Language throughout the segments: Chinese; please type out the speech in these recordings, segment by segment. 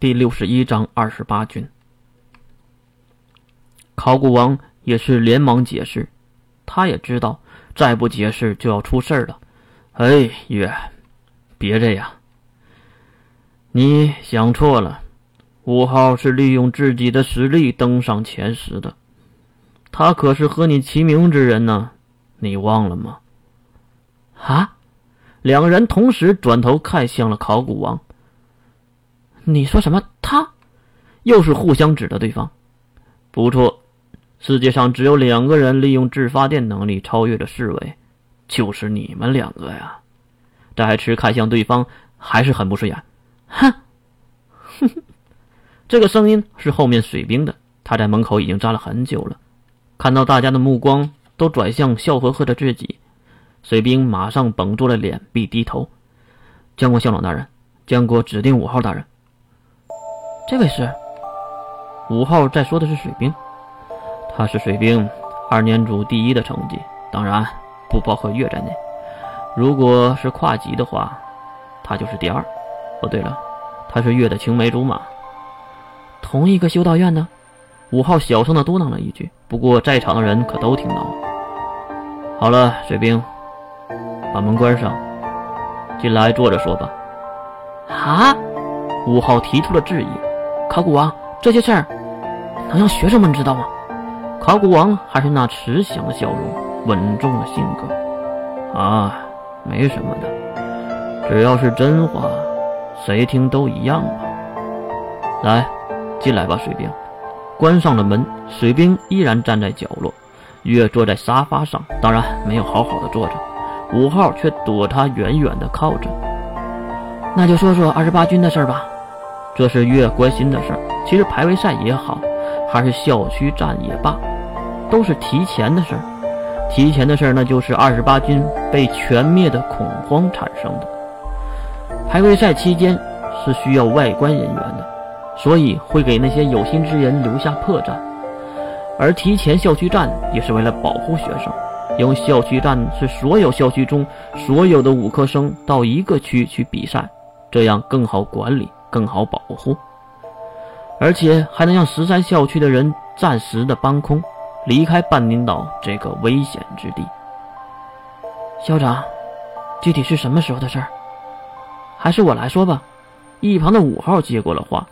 第六十一章二十八军。考古王也是连忙解释，他也知道再不解释就要出事了。哎，月，别这样，你想错了。五号是利用自己的实力登上前十的，他可是和你齐名之人呢，你忘了吗？啊！两人同时转头看向了考古王。你说什么？他？又是互相指着对方。不错，世界上只有两个人利用自发电能力超越了侍卫，就是你们两个呀！戴持看向对方，还是很不顺眼。哼，哼哼。这个声音是后面水兵的，他在门口已经站了很久了，看到大家的目光都转向笑呵呵的自己，水兵马上绷住了脸，必低头。将国校长大人，将国指定五号大人。这位是五号，在说的是水兵，他是水兵二年组第一的成绩，当然不包括月在内。如果是跨级的话，他就是第二。哦，对了，他是月的青梅竹马。同一个修道院呢？五号小声的嘟囔了一句，不过在场的人可都听到了。好了，水兵，把门关上，进来坐着说吧。啊！五号提出了质疑。考古王，这些事儿能让学生们知道吗？考古王还是那慈祥的笑容，稳重的性格。啊，没什么的，只要是真话，谁听都一样吧。来。进来吧，水兵。关上了门，水兵依然站在角落。月坐在沙发上，当然没有好好的坐着。五号却躲他远远的靠着。那就说说二十八军的事儿吧。这是月关心的事儿。其实排位赛也好，还是校区战也罢，都是提前的事儿。提前的事儿，那就是二十八军被全灭的恐慌产生的。排位赛期间是需要外观人员的。所以会给那些有心之人留下破绽，而提前校区战也是为了保护学生，因为校区战是所有校区中所有的五科生到一个区去比赛，这样更好管理，更好保护，而且还能让十三校区的人暂时的搬空，离开半宁岛这个危险之地。校长，具体是什么时候的事儿？还是我来说吧。一旁的五号接过了话。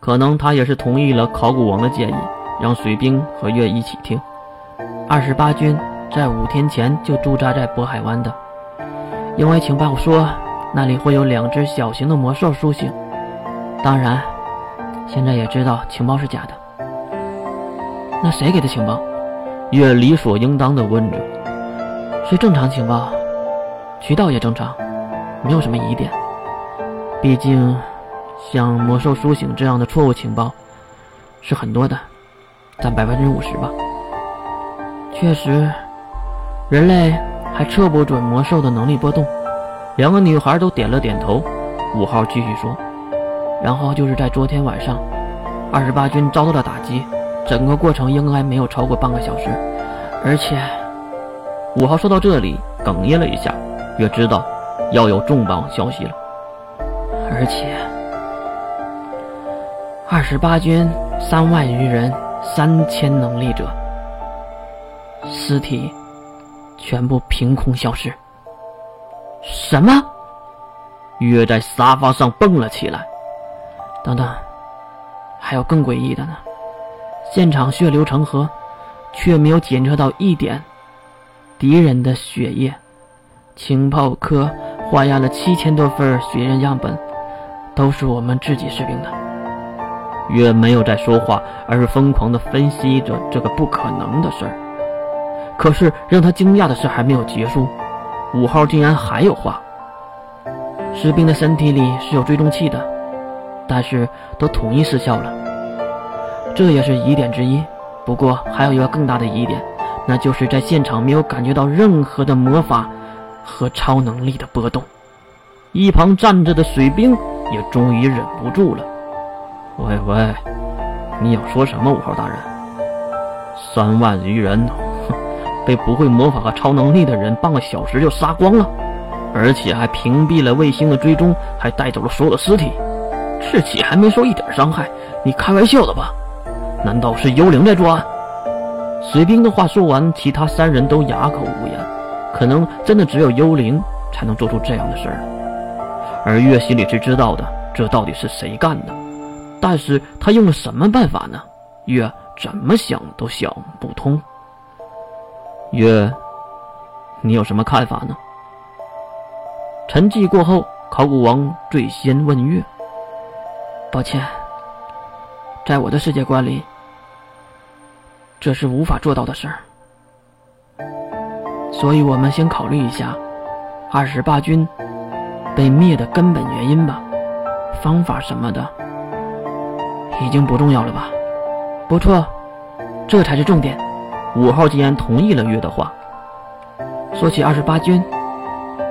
可能他也是同意了考古王的建议，让水兵和月一起听。二十八军在五天前就驻扎在渤海湾的，因为情报说那里会有两只小型的魔兽苏醒。当然，现在也知道情报是假的。那谁给的情报？月理所应当的问着。是正常情报，渠道也正常，没有什么疑点。毕竟。像魔兽苏醒这样的错误情报是很多的，占百分之五十吧。确实，人类还测不准魔兽的能力波动。两个女孩都点了点头。五号继续说：“然后就是在昨天晚上，二十八军遭到了打击，整个过程应该没有超过半个小时。而且，五号说到这里哽咽了一下，也知道要有重磅消息了。而且。”二十八军三万余人，三千能力者，尸体全部凭空消失。什么？约在沙发上蹦了起来。等等，还有更诡异的呢！现场血流成河，却没有检测到一点敌人的血液。情报科化验了七千多份血样样本，都是我们自己士兵的。月没有在说话，而是疯狂地分析着这个不可能的事儿。可是让他惊讶的事还没有结束，五号竟然还有话。士兵的身体里是有追踪器的，但是都统一失效了，这也是疑点之一。不过还有一个更大的疑点，那就是在现场没有感觉到任何的魔法和超能力的波动。一旁站着的水兵也终于忍不住了。喂喂，你要说什么？五号大人，三万余人，哼，被不会魔法和超能力的人半个小时就杀光了，而且还屏蔽了卫星的追踪，还带走了所有的尸体，赤起还没受一点伤害，你开玩笑的吧？难道是幽灵在作案？水兵的话说完，其他三人都哑口无言。可能真的只有幽灵才能做出这样的事儿，而月心里是知道的，这到底是谁干的？但是他用了什么办法呢？月怎么想都想不通。月，你有什么看法呢？沉寂过后，考古王最先问月：“抱歉，在我的世界观里。”这是无法做到的事儿，所以我们先考虑一下二十八军被灭的根本原因吧。方法什么的已经不重要了吧？不错，这才是重点。五号竟然同意了月的话。说起二十八军，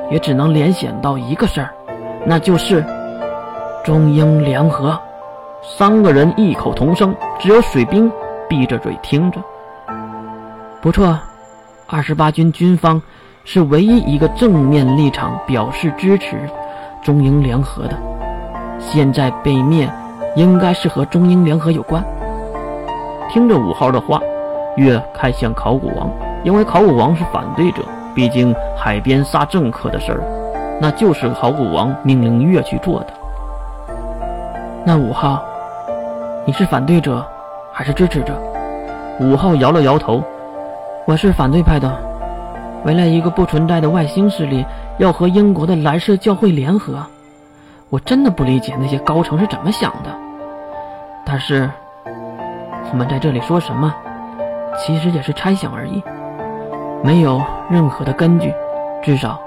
也只能联想到一个事儿，那就是中英联合。三个人异口同声，只有水兵。闭着嘴听着，不错。二十八军军方是唯一一个正面立场表示支持中英联合的。现在被灭，应该是和中英联合有关。听着五号的话，月看向考古王，因为考古王是反对者。毕竟海边杀政客的事儿，那就是考古王命令月去做的。那五号，你是反对者？还是支持者。五号摇了摇头，我是反对派的。为了一个不存在的外星势力要和英国的蓝色教会联合，我真的不理解那些高层是怎么想的。但是，我们在这里说什么，其实也是猜想而已，没有任何的根据，至少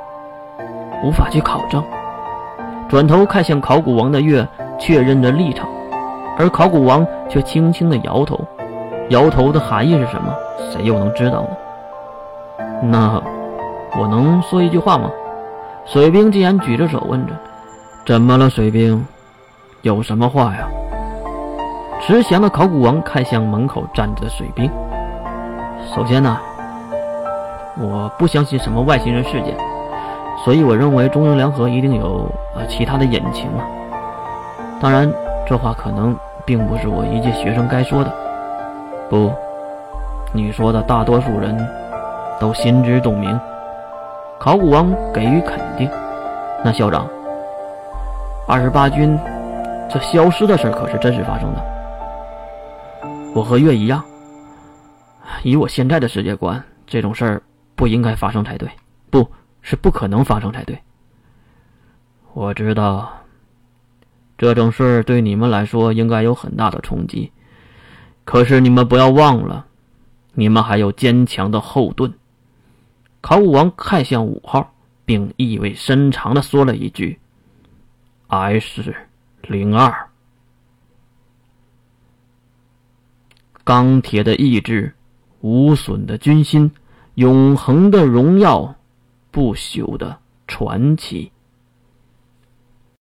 无法去考证。转头看向考古王的月，确认着立场。而考古王却轻轻的摇头，摇头的含义是什么？谁又能知道呢？那我能说一句话吗？水兵竟然举着手问着：“怎么了，水兵？有什么话呀？”慈祥的考古王看向门口站着的水兵。首先呢，我不相信什么外星人事件，所以我认为中英联合一定有呃其他的隐情啊。当然，这话可能。并不是我一届学生该说的。不，你说的大多数人都心知肚明。考古王给予肯定。那校长，二十八军这消失的事可是真实发生的。我和月一样，以我现在的世界观，这种事儿不应该发生才对，不是不可能发生才对。我知道。这种事对你们来说应该有很大的冲击，可是你们不要忘了，你们还有坚强的后盾。考古王看向五号，并意味深长的说了一句：“S 零二，钢铁的意志，无损的军心，永恒的荣耀，不朽的传奇。”